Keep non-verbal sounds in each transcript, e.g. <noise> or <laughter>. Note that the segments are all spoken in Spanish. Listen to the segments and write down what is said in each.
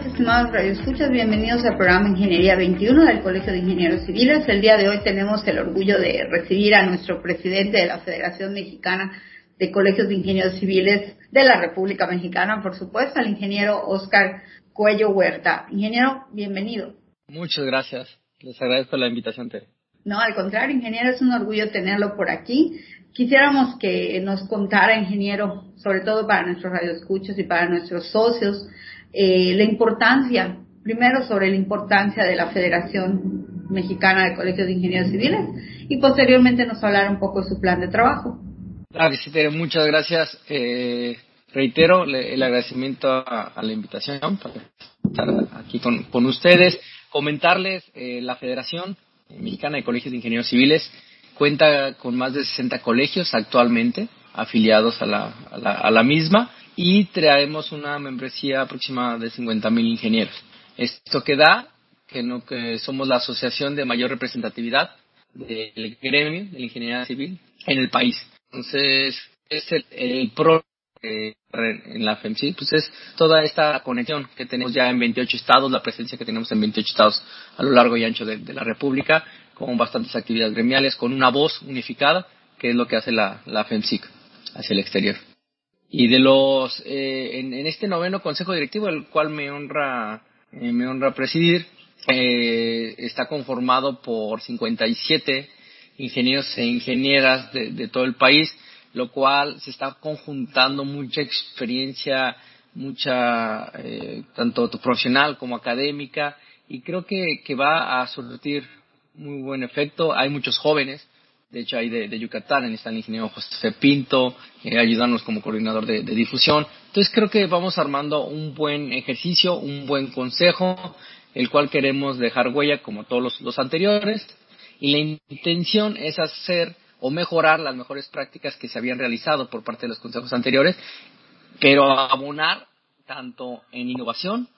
Estimados radioescuchas, bienvenidos al programa Ingeniería 21 del Colegio de Ingenieros Civiles. El día de hoy tenemos el orgullo de recibir a nuestro presidente de la Federación Mexicana de Colegios de Ingenieros Civiles de la República Mexicana, por supuesto, al ingeniero Oscar Cuello Huerta. Ingeniero, bienvenido. Muchas gracias. Les agradezco la invitación, Tere. No, al contrario, ingeniero, es un orgullo tenerlo por aquí. Quisiéramos que nos contara, ingeniero, sobre todo para nuestros radioescuchos y para nuestros socios, eh, la importancia, primero sobre la importancia de la Federación Mexicana de Colegios de Ingenieros Civiles y posteriormente nos hablar un poco de su plan de trabajo. Claro sí, muchas gracias. Eh, reitero el agradecimiento a, la invitación para estar aquí con, ustedes. Comentarles, eh, la Federación Mexicana de Colegios de Ingenieros Civiles cuenta con más de 60 colegios actualmente afiliados a la, a la misma y traemos una membresía aproximada de 50.000 ingenieros. Esto que da que, no, que somos la asociación de mayor representatividad del gremio de la ingeniería civil en el país. Entonces, es el, pro en la FEMC, pues es toda esta conexión que tenemos ya en 28 estados, la presencia que tenemos en 28 estados a lo largo y ancho de, la República, con bastantes actividades gremiales, con una voz unificada, que es lo que hace la, la FEMCIC hacia el exterior. Y de los, eh, en, este noveno consejo directivo, el cual me honra, eh, me honra presidir, eh, está conformado por 57 ingenieros e ingenieras de, de, todo el país, lo cual se está conjuntando mucha experiencia, mucha, eh, tanto profesional como académica, y creo que, que va a surtir muy buen efecto. Hay muchos jóvenes de hecho hay de, Yucatán, está el ingeniero José Pinto, eh, ayudándonos como coordinador de, difusión. Entonces creo que vamos armando un buen ejercicio, un buen consejo, el cual queremos dejar huella como todos los, anteriores. Y la intención es hacer o mejorar las mejores prácticas que se habían realizado por parte de los consejos anteriores, pero abonar tanto en innovación,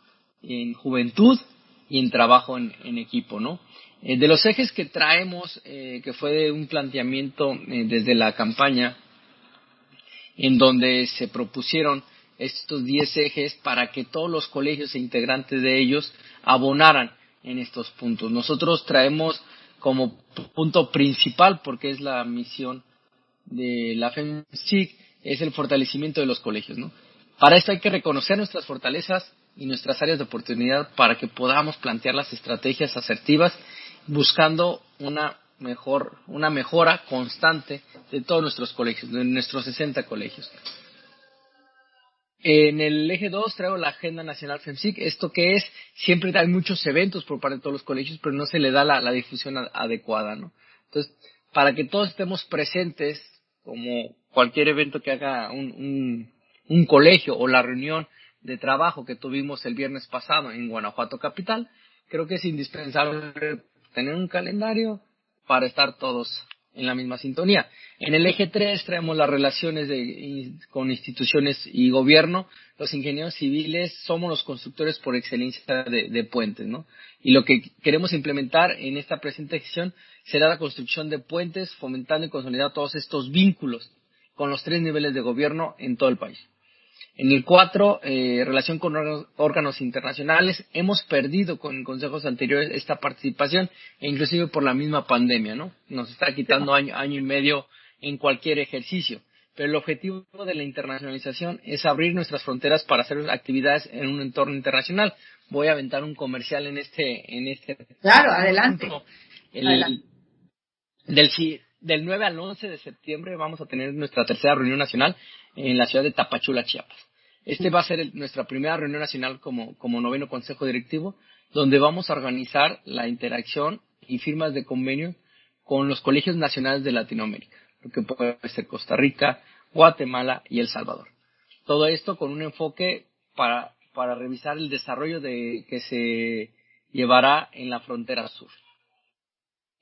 en juventud y en trabajo en equipo, ¿no? Eh, de los ejes que traemos, eh, que fue un planteamiento eh, desde la campaña, en donde se propusieron estos 10 ejes para que todos los colegios e integrantes de ellos abonaran en estos puntos. Nosotros traemos como punto principal, porque es la misión de la FEMSIC, es el fortalecimiento de los colegios. ¿no? Para esto hay que reconocer nuestras fortalezas y nuestras áreas de oportunidad para que podamos plantear las estrategias asertivas buscando una mejor, una mejora constante de todos nuestros colegios, de nuestros 60 colegios. En el eje 2 traigo la Agenda Nacional FEMSIC. Esto que es, siempre hay muchos eventos por parte de todos los colegios, pero no se le da la, difusión adecuada, ¿no? Entonces, para que todos estemos presentes, como cualquier evento que haga un, un colegio o la reunión de trabajo que tuvimos el viernes pasado en Guanajuato Capital, creo que es indispensable tener un calendario para estar todos en la misma sintonía. En el eje 3 traemos las relaciones con instituciones y gobierno. Los ingenieros civiles somos los constructores por excelencia de, puentes, ¿no? Y lo que queremos implementar en esta presente gestión será la construcción de puentes, fomentando y consolidando todos estos vínculos con los tres niveles de gobierno en todo el país. En el 4, eh, relación con órganos internacionales, hemos perdido con consejos anteriores esta participación, e inclusive por la misma pandemia, ¿no? Nos está quitando año, año y medio en cualquier ejercicio. Pero el objetivo de la internacionalización es abrir nuestras fronteras para hacer actividades en un entorno internacional. Voy a aventar un comercial en este, en este. Claro, adelante. El, Del, del 9 al 11 de septiembre vamos a tener nuestra tercera reunión nacional en la ciudad de Tapachula, Chiapas. Este va a ser nuestra primera reunión nacional como, como noveno consejo directivo, donde vamos a organizar la interacción y firmas de convenio con los colegios nacionales de Latinoamérica, lo que puede ser Costa Rica, Guatemala y El Salvador. Todo esto con un enfoque para, para revisar el desarrollo de, que se llevará en la frontera sur.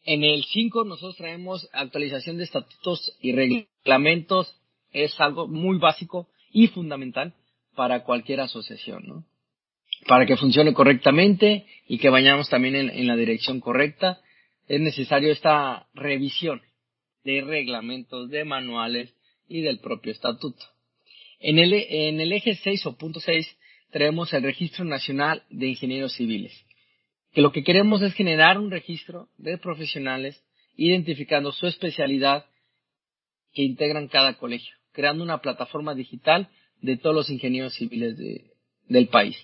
En el 5 nosotros traemos actualización de estatutos y reglamentos. Es algo muy básico y fundamental para cualquier asociación, ¿no? Para que funcione correctamente y que vayamos también en, la dirección correcta, es necesario esta revisión de reglamentos, de manuales y del propio estatuto. En el, en el eje 6 o punto 6 traemos el Registro Nacional de Ingenieros Civiles, que lo que queremos es generar un registro de profesionales identificando su especialidad que integran cada colegio, creando una plataforma digital de todos los ingenieros civiles del país.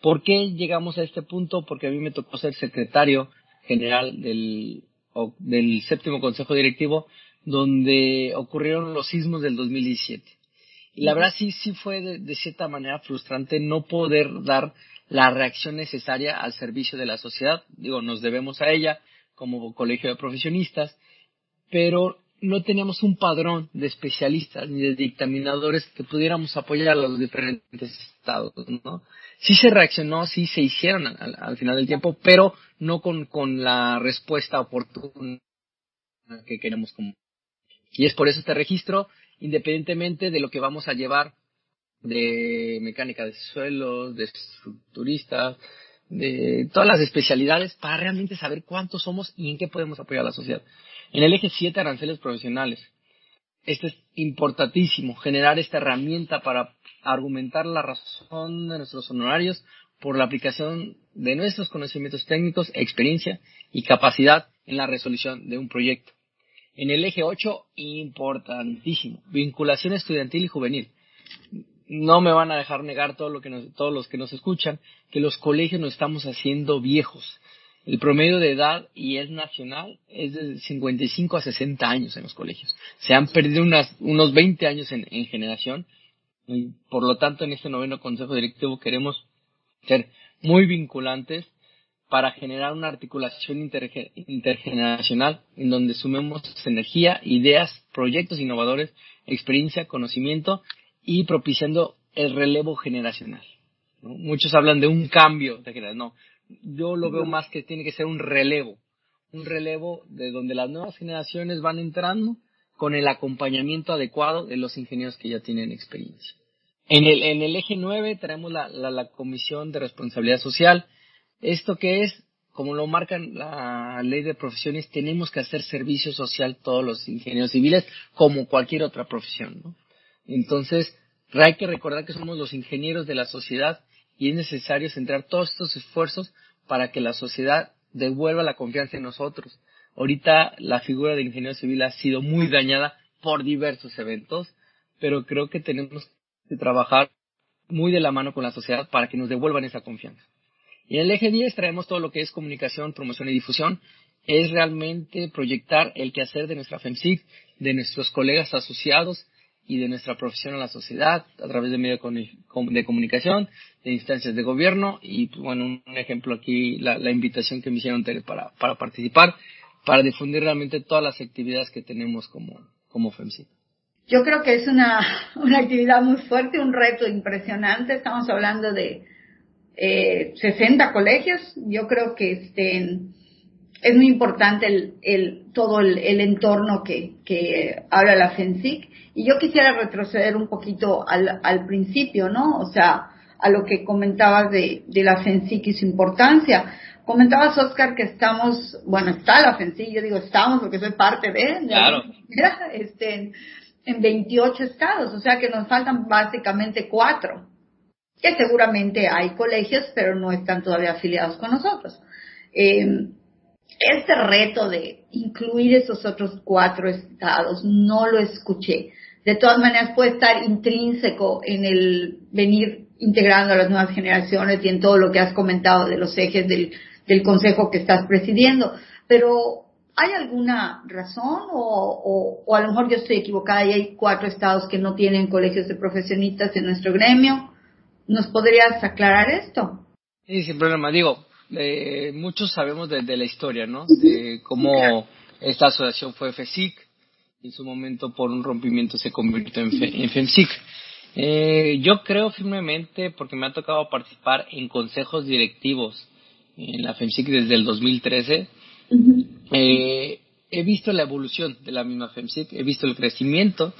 ¿Por qué llegamos a este punto? Porque a mí me tocó ser secretario general del, del séptimo consejo directivo, donde ocurrieron los sismos del 2017. Y la verdad sí, sí fue de, cierta manera frustrante no poder dar la reacción necesaria al servicio de la sociedad. Digo, nos debemos a ella como colegio de profesionistas, pero no teníamos un padrón de especialistas ni de dictaminadores que pudiéramos apoyar a los diferentes estados, ¿no? Sí se reaccionó, sí se hicieron al, final del tiempo, pero no con, con la respuesta oportuna que queremos como. Y es por eso este registro, independientemente de lo que vamos a llevar de mecánica de suelos, de estructuristas, de todas las especialidades, para realmente saber cuántos somos y en qué podemos apoyar a la sociedad. En el eje 7, aranceles profesionales. Esto es importantísimo, generar esta herramienta para argumentar la razón de nuestros honorarios por la aplicación de nuestros conocimientos técnicos, experiencia y capacidad en la resolución de un proyecto. En el eje 8, importantísimo, vinculación estudiantil y juvenil. No me van a dejar negar todo lo que todos los que nos escuchan que los colegios nos estamos haciendo viejos. El promedio de edad, y es nacional, es de 55 a 60 años en los colegios. Se han perdido unas, unos 20 años en, generación. Y por lo tanto, en este noveno consejo directivo queremos ser muy vinculantes para generar una articulación intergeneracional en donde sumemos energía, ideas, proyectos innovadores, experiencia, conocimiento y propiciando el relevo generacional. Muchos hablan de un cambio de generación. No, yo lo veo más que tiene que ser un relevo, un relevo de donde las nuevas generaciones van entrando con el acompañamiento adecuado de los ingenieros que ya tienen experiencia. En el, en el eje 9 tenemos la, la, Comisión de Responsabilidad Social. ¿Esto que es? Como lo marca la ley de profesiones, tenemos que hacer servicio social todos los ingenieros civiles como cualquier otra profesión. ¿no? Entonces, hay que recordar que somos los ingenieros de la sociedad y es necesario centrar todos estos esfuerzos para que la sociedad devuelva la confianza en nosotros. Ahorita la figura de ingeniero civil ha sido muy dañada por diversos eventos, pero creo que tenemos que trabajar muy de la mano con la sociedad para que nos devuelvan esa confianza. Y en el eje 10 traemos todo lo que es comunicación, promoción y difusión. Es realmente proyectar el quehacer de nuestra FEMSIC, de nuestros colegas asociados y de nuestra profesión a la sociedad a través de medios de comunicación, de instancias de gobierno y, bueno, un ejemplo aquí, la, invitación que me hicieron para, para participar, para difundir realmente todas las actividades que tenemos como, como FEMSI. Yo creo que es una, una actividad muy fuerte, un reto impresionante. Estamos hablando de eh, 60 colegios. Yo creo que este, es muy importante el, el todo el, el, entorno que, que habla la FENSIC. Y yo quisiera retroceder un poquito al, al principio, ¿no? O sea, a lo que comentabas de, de la FENSIC y su importancia. Comentabas, Oscar, que estamos, bueno, está la FENSIC, yo digo estamos porque soy parte de, claro. este, en 28 estados, o sea que nos faltan básicamente cuatro, que seguramente hay colegios, pero no están todavía afiliados con nosotros. Eh, este reto de incluir esos otros cuatro estados no lo escuché. De todas maneras puede estar intrínseco en el venir integrando a las nuevas generaciones y en todo lo que has comentado de los ejes del, consejo que estás presidiendo. Pero, ¿hay alguna razón o, o, a lo mejor yo estoy equivocada y hay cuatro estados que no tienen colegios de profesionistas en nuestro gremio? ¿Nos podrías aclarar esto? Sí, sin problema. Digo, eh, muchos sabemos de, la historia, ¿no? De cómo esta asociación fue FESIC, en su momento por un rompimiento se convirtió en, en FEMSIC. Eh, yo creo firmemente, porque me ha tocado participar en consejos directivos en la FEMSIC desde el 2013, eh, he visto la evolución de la misma FEMSIC, he visto el crecimiento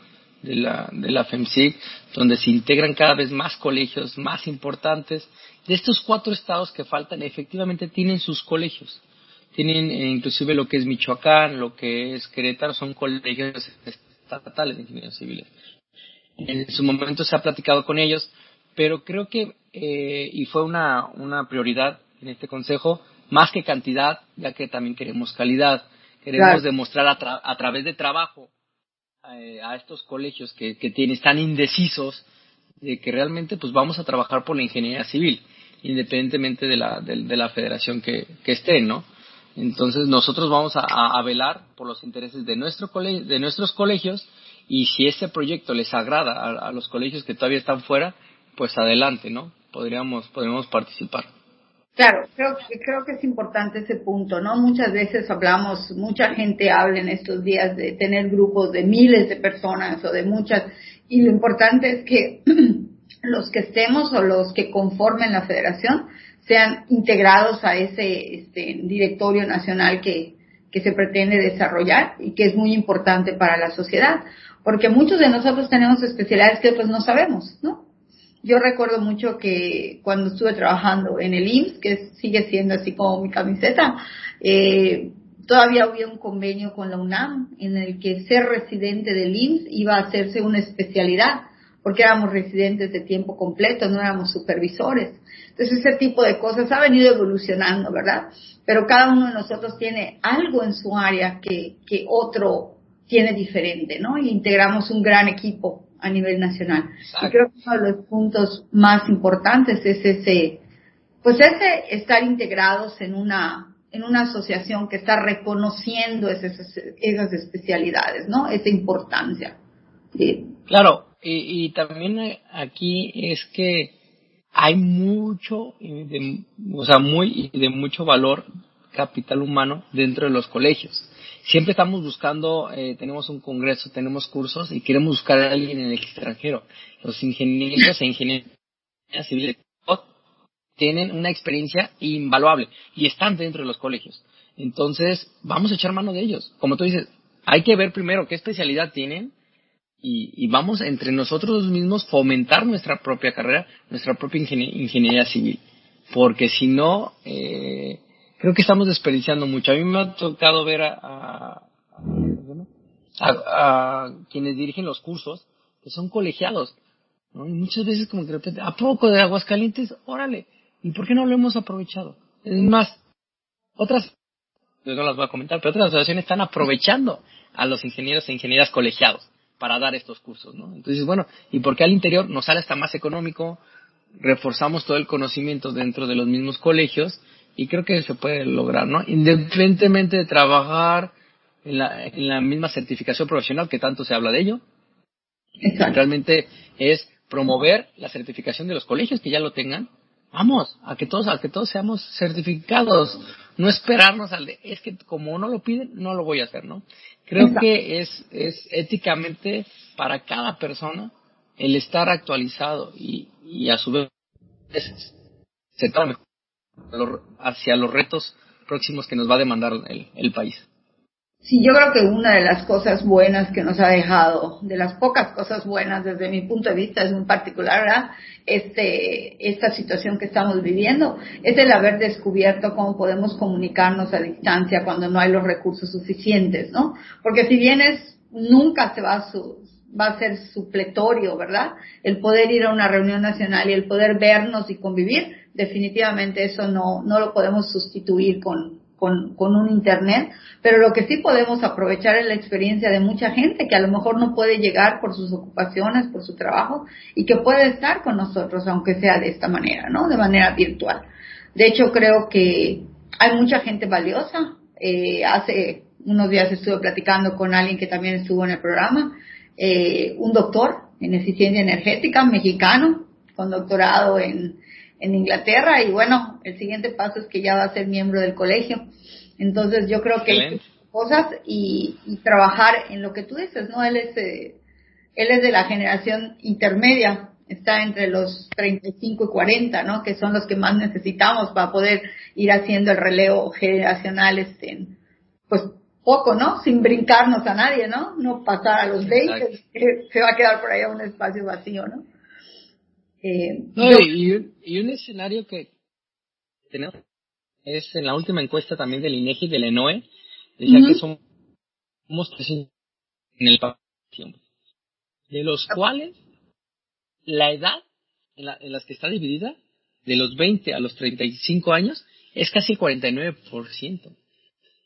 de la, de la FEMSIC, donde se integran cada vez más colegios más importantes. De estos cuatro estados que faltan, efectivamente tienen sus colegios. Tienen eh, inclusive lo que es Michoacán, lo que es Querétaro, son colegios estatales de ingenieros civiles. En su momento se ha platicado con ellos, pero creo que, eh, y fue una, una prioridad en este consejo, más que cantidad, ya que también queremos calidad. Queremos demostrar a, a, través de trabajo eh, a estos colegios que, que tienen, están indecisos de que realmente pues vamos a trabajar por la ingeniería civil, independientemente de la, de, la federación que, que estén, ¿no? Entonces nosotros vamos a, a, velar por los intereses de, nuestro de nuestros colegios y si ese proyecto les agrada a, los colegios que todavía están fuera, pues adelante, ¿no? Podríamos, podríamos participar. Claro, creo, creo que es importante ese punto, ¿no? Muchas veces hablamos, mucha gente habla en estos días de tener grupos de miles de personas o de muchas, y lo importante es que <clears throat> los que estemos o los que conformen la federación sean integrados a ese este, directorio nacional que, que se pretende desarrollar y que es muy importante para la sociedad, porque muchos de nosotros tenemos especialidades que pues no sabemos, ¿no? Yo recuerdo mucho que cuando estuve trabajando en el IMSS, que sigue siendo así como mi camiseta, eh, todavía había un convenio con la UNAM en el que ser residente del IMSS iba a hacerse una especialidad, porque éramos residentes de tiempo completo, no éramos supervisores. Entonces ese tipo de cosas ha venido evolucionando, ¿verdad? Pero cada uno de nosotros tiene algo en su área que, que otro tiene diferente, ¿no? Y integramos un gran equipo a nivel nacional. Y creo que uno de los puntos más importantes es ese, pues ese estar integrados en una, en una asociación que está reconociendo esas, esas especialidades, ¿no? Esa importancia. Claro, y, y, también aquí es que hay mucho, de, o sea, muy, de mucho valor capital humano dentro de los colegios siempre estamos buscando, eh, tenemos un congreso, tenemos cursos y queremos buscar a alguien en el extranjero. Los ingenieros e ingenieros civiles tienen una experiencia invaluable y están dentro de los colegios. Entonces, vamos a echar mano de ellos. Como tú dices, hay que ver primero qué especialidad tienen y, y vamos entre nosotros mismos fomentar nuestra propia carrera, nuestra propia ingeniería civil. Porque si no, eh, creo que estamos desperdiciando mucho. A mí me ha tocado ver a, a, quienes dirigen los cursos, que son colegiados, ¿no? Y muchas veces como que de repente, ¿a poco de aguas calientes? Órale, ¿y por qué no lo hemos aprovechado? Es más, otras, no las voy a comentar, pero otras asociaciones están aprovechando a los ingenieros e ingenieras colegiados para dar estos cursos. Entonces, bueno, ¿y por qué al interior nos sale hasta más económico? Reforzamos todo el conocimiento dentro de los mismos colegios y creo que se puede lograr, ¿no? Independientemente de trabajar en la, en la misma certificación profesional, que tanto se habla de ello, realmente es promover la certificación de los colegios que ya lo tengan. Vamos, a que todos, a que todos seamos certificados, no esperarnos al de, es que como no lo piden, no lo voy a hacer, ¿no? Creo que es, es éticamente para cada persona el estar actualizado y, y a su vez se hacia los retos próximos que nos va a demandar el, país. Sí, yo creo que una de las cosas buenas que nos ha dejado, de las pocas cosas buenas desde mi punto de vista es muy particular, Este, esta situación que estamos viviendo, es el haber descubierto cómo podemos comunicarnos a distancia cuando no hay los recursos suficientes, ¿no? Porque si bien es, nunca se va a, su, va a ser supletorio, ¿verdad? El poder ir a una reunión nacional y el poder vernos y convivir, definitivamente eso no, no lo podemos sustituir con, con, un internet, pero lo que sí podemos aprovechar es la experiencia de mucha gente que a lo mejor no puede llegar por sus ocupaciones, por su trabajo, y que puede estar con nosotros, aunque sea de esta manera, ¿no? De manera virtual. De hecho, creo que hay mucha gente valiosa. Eh, hace unos días estuve platicando con alguien que también estuvo en el programa, eh, un doctor en eficiencia energética, mexicano, con doctorado en en Inglaterra y bueno, el siguiente paso es que ya va a ser miembro del colegio. Entonces yo creo que hay cosas y, trabajar en lo que tú dices, ¿no? Él es, eh, él es de la generación intermedia, está entre los 35 y 40, ¿no? Que son los que más necesitamos para poder ir haciendo el relevo generacional este, pues poco, ¿no? Sin brincarnos a nadie, ¿no? No pasar a los 20, se va a quedar por ahí un espacio vacío, ¿no? Eh, y, un, escenario que tenemos es en la última encuesta también del INEGI del ENOE, decía que somos, en el tiempo, de los cuales la edad en, la, en las que está dividida, de los 20 a los 35 años, es casi 49%.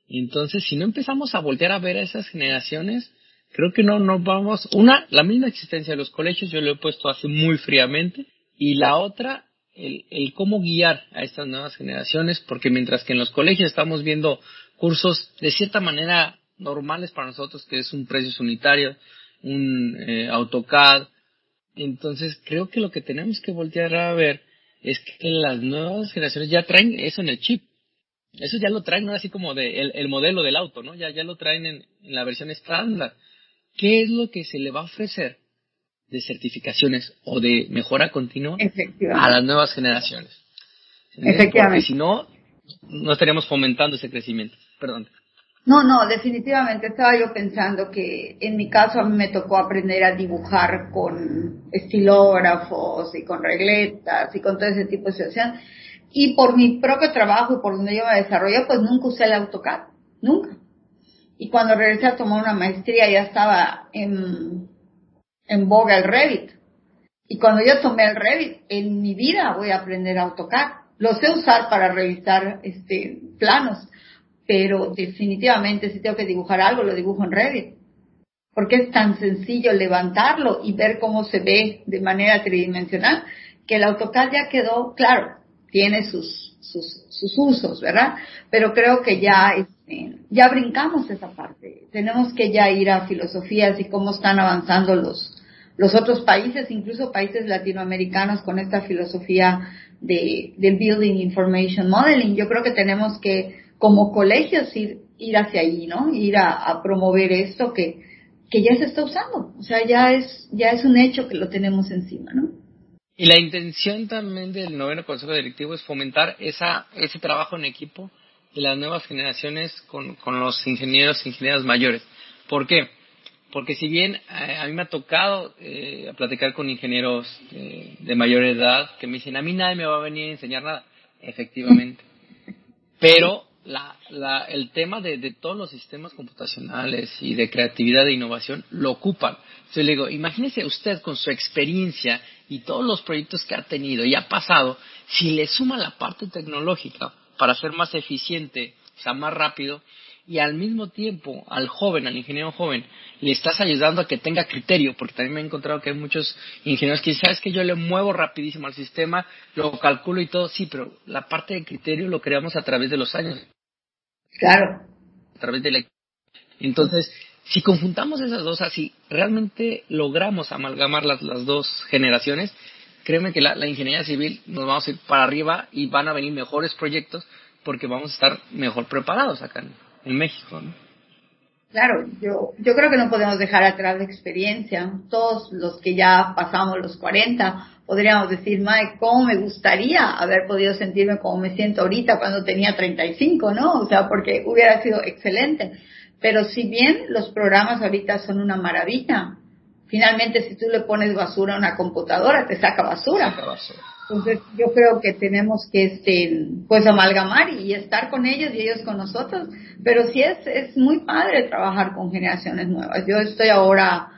Entonces, si no empezamos a voltear a ver a esas generaciones, creo que no nos vamos. Una, la misma existencia de los colegios, yo lo he puesto así muy fríamente. Y la otra, el, el cómo guiar a estas nuevas generaciones, porque mientras que en los colegios estamos viendo cursos de cierta manera normales para nosotros, que es un precio unitario, un eh, AutoCAD, entonces creo que lo que tenemos que voltear a ver es que las nuevas generaciones ya traen eso en el chip. Eso ya lo traen, ¿no? Así como de el, modelo del auto, ¿no? Ya, ya lo traen en, la versión estándar. ¿Qué es lo que se le va a ofrecer de certificaciones o de mejora continua a las nuevas generaciones? Efectivamente. Porque si no, no estaríamos fomentando ese crecimiento. Perdón. No, no, definitivamente estaba yo pensando que en mi caso a mí me tocó aprender a dibujar con estilógrafos y con regletas y con todo ese tipo de situaciones y por mi propio trabajo y por donde yo me desarrollé, pues nunca usé el AutoCAD, nunca. Y cuando regresé a tomar una maestría ya estaba en, en boga el Revit. Y cuando yo tomé el Revit, en mi vida voy a aprender AutoCAD. Lo sé usar para revisar este, planos, pero definitivamente si tengo que dibujar algo, lo dibujo en Revit. Porque es tan sencillo levantarlo y ver cómo se ve de manera tridimensional que el AutoCAD ya quedó, claro, tiene sus, sus, sus usos, ¿verdad? Pero creo que ya, este, ya brincamos esa parte. Tenemos que ya ir a filosofías y cómo están avanzando los, los otros países, incluso países latinoamericanos con esta filosofía de, del Building Information Modeling. Yo creo que tenemos que, como colegios, ir, ir hacia allí, ¿no? Ir a, a promover esto que, que ya se está usando. O sea, ya es, ya es un hecho que lo tenemos encima, ¿no? Y la intención también del noveno Consejo Directivo es fomentar esa, ese trabajo en equipo de las nuevas generaciones con, con los ingenieros e ingenieras mayores. ¿Por qué? Porque si bien eh, a mí me ha tocado eh, platicar con ingenieros eh, de mayor edad que me dicen, a mí nadie me va a venir a enseñar nada, efectivamente. Pero la, la, el tema de, de, todos los sistemas computacionales y de creatividad e innovación lo ocupan. Entonces le digo, imagínese usted con su experiencia y todos los proyectos que ha tenido y ha pasado, si le suma la parte tecnológica para ser más eficiente, o sea, más rápido, y al mismo tiempo al joven, al ingeniero joven, le estás ayudando a que tenga criterio, porque también me he encontrado que hay muchos ingenieros que sabes que yo le muevo rapidísimo al sistema, lo calculo y todo, sí, pero la parte de criterio lo creamos a través de los años. Claro. Entonces, si conjuntamos esas dos así, realmente logramos amalgamar las, las dos generaciones, créeme que la, la, ingeniería civil nos vamos a ir para arriba y van a venir mejores proyectos porque vamos a estar mejor preparados acá en, México. ¿no? Claro, yo, yo creo que no podemos dejar atrás la experiencia. Todos los que ya pasamos los 40 podríamos decir, Mike, ¿cómo me gustaría haber podido sentirme como me siento ahorita cuando tenía 35, ¿no? O sea, porque hubiera sido excelente. Pero si bien los programas ahorita son una maravilla, finalmente si tú le pones basura a una computadora, te saca basura. Entonces yo creo que tenemos que este, pues amalgamar y estar con ellos y ellos con nosotros. Pero sí es, es muy padre trabajar con generaciones nuevas. Yo estoy ahora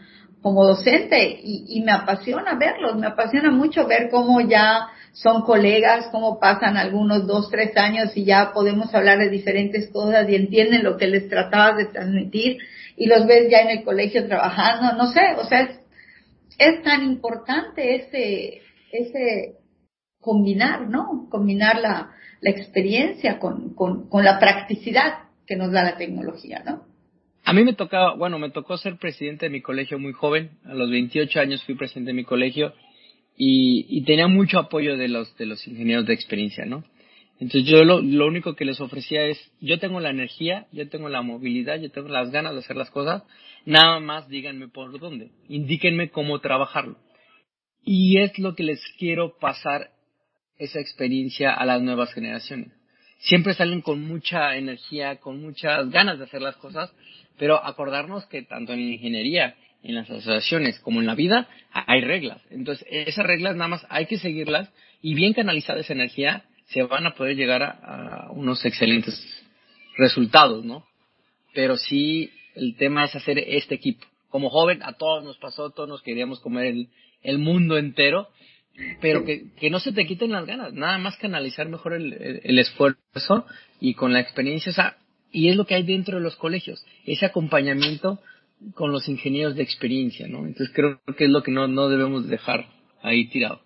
como docente y, y me apasiona verlos, me apasiona mucho ver cómo ya son colegas, cómo pasan algunos dos, tres años y ya podemos hablar de diferentes cosas y entienden lo que les tratabas de transmitir y los ves ya en el colegio trabajando, no sé, o sea, es, es tan importante ese, ese combinar, ¿no? Combinar la, la experiencia con, con, con la practicidad que nos da la tecnología, ¿no? A mí me tocaba, bueno, me tocó ser presidente de mi colegio muy joven. A los 28 años fui presidente de mi colegio y, tenía mucho apoyo de los, de los ingenieros de experiencia, ¿no? Entonces yo lo, lo único que les ofrecía es, yo tengo la energía, yo tengo la movilidad, yo tengo las ganas de hacer las cosas, nada más díganme por dónde, indíquenme cómo trabajarlo. Y es lo que les quiero pasar esa experiencia a las nuevas generaciones. siempre salen con mucha energía, con muchas ganas de hacer las cosas, pero acordarnos que tanto en ingeniería, en las asociaciones como en la vida hay reglas. Entonces, esas reglas nada más hay que seguirlas y bien canalizada esa energía se van a poder llegar a, unos excelentes resultados, ¿no? Pero sí, el tema es hacer este equipo. Como joven, a todos nos pasó, todos nos queríamos comer el, el mundo entero, pero que, que, no se te quiten las ganas, nada más canalizar mejor el, el, esfuerzo y con la experiencia, o sea, y es lo que hay dentro de los colegios, ese acompañamiento con los ingenieros de experiencia, ¿no? Entonces creo que es lo que no, no debemos dejar ahí tirado.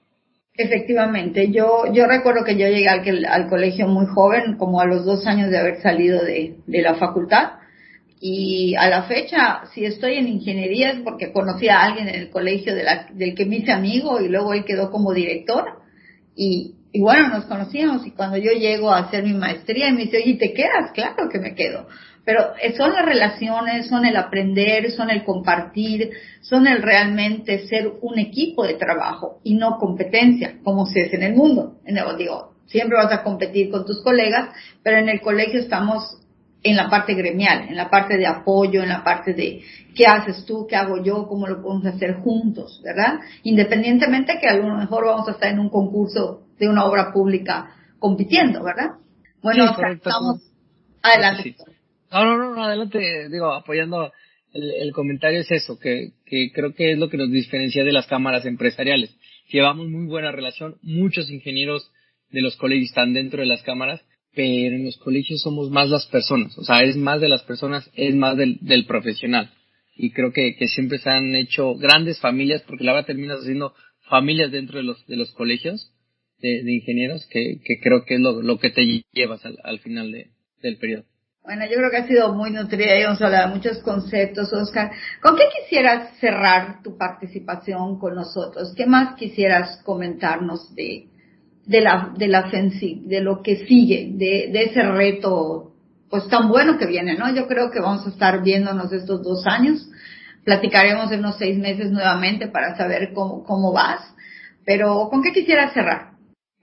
Efectivamente, yo, yo recuerdo que yo llegué al, al colegio muy joven, como a los dos años de haber salido de, de la facultad, y a la fecha, si estoy en ingeniería es porque conocí a alguien en el colegio del que me hice amigo y luego él quedó como director. Y, y bueno, nos conocíamos y cuando yo llego a hacer mi maestría y me dice, oye, ¿te quedas? Claro que me quedo. Pero son las relaciones, son el aprender, son el compartir, son el realmente ser un equipo de trabajo y no competencia, como se es en el mundo. Digo, siempre vas a competir con tus colegas, pero en el colegio estamos en la parte gremial, en la parte de apoyo, en la parte de qué haces tú, qué hago yo, cómo lo podemos hacer juntos, ¿verdad? Independientemente que a lo mejor vamos a estar en un concurso de una obra pública compitiendo, ¿verdad? Bueno, estamos adelante. No, no, no, adelante, digo, apoyando el, comentario es eso, que, que creo que es lo que nos diferencia de las cámaras empresariales. Llevamos muy buena relación, muchos ingenieros de los colegios están dentro de las cámaras pero en los colegios somos más las personas, o sea, es más de las personas, es más del, del profesional. Y creo que, que siempre se han hecho grandes familias, porque la verdad terminas haciendo familias dentro de los, de los colegios de, ingenieros, que, que, creo que es lo, lo que te llevas al, al final de, del periodo. Bueno, yo creo que ha sido muy nutrida y hemos hablado de muchos conceptos, Oscar. ¿Con qué quisieras cerrar tu participación con nosotros? ¿Qué más quisieras comentarnos de, de la, de de lo que sigue, de, de ese reto, pues tan bueno que viene, ¿no? Yo creo que vamos a estar viéndonos estos dos años. Platicaremos en unos seis meses nuevamente para saber cómo, cómo vas. Pero, ¿con qué quisiera cerrar?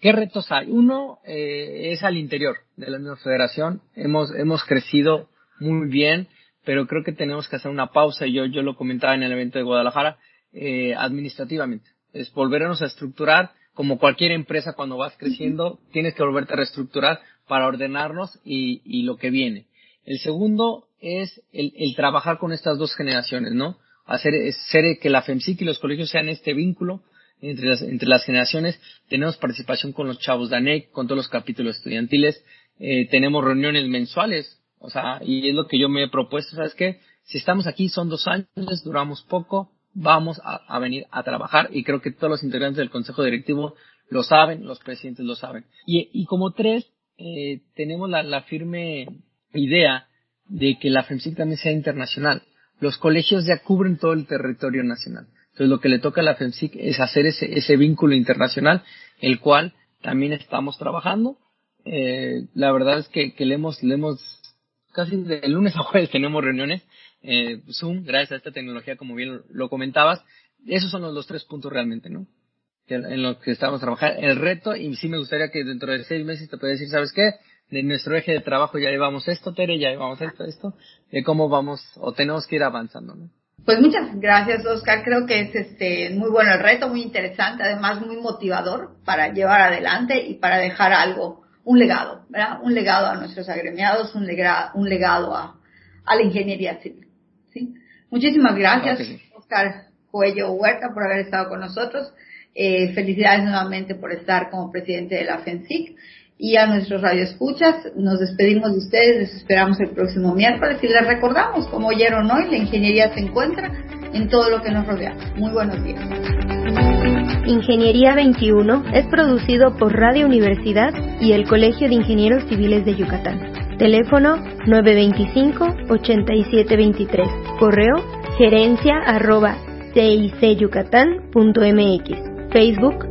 ¿Qué retos hay? Uno eh, es al interior de la misma federación. Hemos, hemos crecido muy bien, pero creo que tenemos que hacer una pausa. Yo, yo lo comentaba en el evento de Guadalajara, eh, administrativamente. Es volvernos a estructurar como cualquier empresa cuando vas creciendo, tienes que volverte a reestructurar para ordenarnos y, y lo que viene. El segundo es el, el, trabajar con estas dos generaciones, ¿no? Hacer, ser que la FEMSIC y los colegios sean este vínculo entre las, entre las generaciones. Tenemos participación con los chavos de ANEC, con todos los capítulos estudiantiles. Eh, tenemos reuniones mensuales, o sea, y es lo que yo me he propuesto, ¿sabes qué? Si estamos aquí son dos años, duramos poco, vamos a, venir a trabajar y creo que todos los integrantes del Consejo Directivo lo saben, los presidentes lo saben. Y, y como tres, eh, tenemos la, la, firme idea de que la FEMSIC también sea internacional. Los colegios ya cubren todo el territorio nacional. Entonces lo que le toca a la FEMSIC es hacer ese, ese vínculo internacional, el cual también estamos trabajando. Eh, la verdad es que, que le hemos, le hemos, casi de lunes a jueves tenemos reuniones eh, Zoom, gracias a esta tecnología, como bien lo comentabas. Esos son los, los tres puntos realmente, ¿no? en los que estamos trabajando. El reto, y sí me gustaría que dentro de seis meses te pueda decir, ¿sabes qué? De nuestro eje de trabajo ya llevamos esto, Tere, ya llevamos esto, esto, de cómo vamos o tenemos que ir avanzando, ¿no? Pues muchas gracias, Oscar. Creo que es este muy bueno el reto, muy interesante, además muy motivador para llevar adelante y para dejar algo, un legado, ¿verdad? Un legado a nuestros agremiados, un legado, un legado a, a la ingeniería civil. ¿sí? Muchísimas gracias, Oscar Cuello Huerta, por haber estado con nosotros. Eh, felicidades nuevamente por estar como presidente de la FENSIC. Y a nuestros radioescuchas, nos despedimos de ustedes, les esperamos el próximo miércoles y les recordamos, como oyeron hoy, la ingeniería se encuentra en todo lo que nos rodea. Muy buenos días. Ingeniería 21 es producido por Radio Universidad y el Colegio de Ingenieros Civiles de Yucatán. Teléfono 925-8723. Correo gerencia arroba cicyucatán.mx. Facebook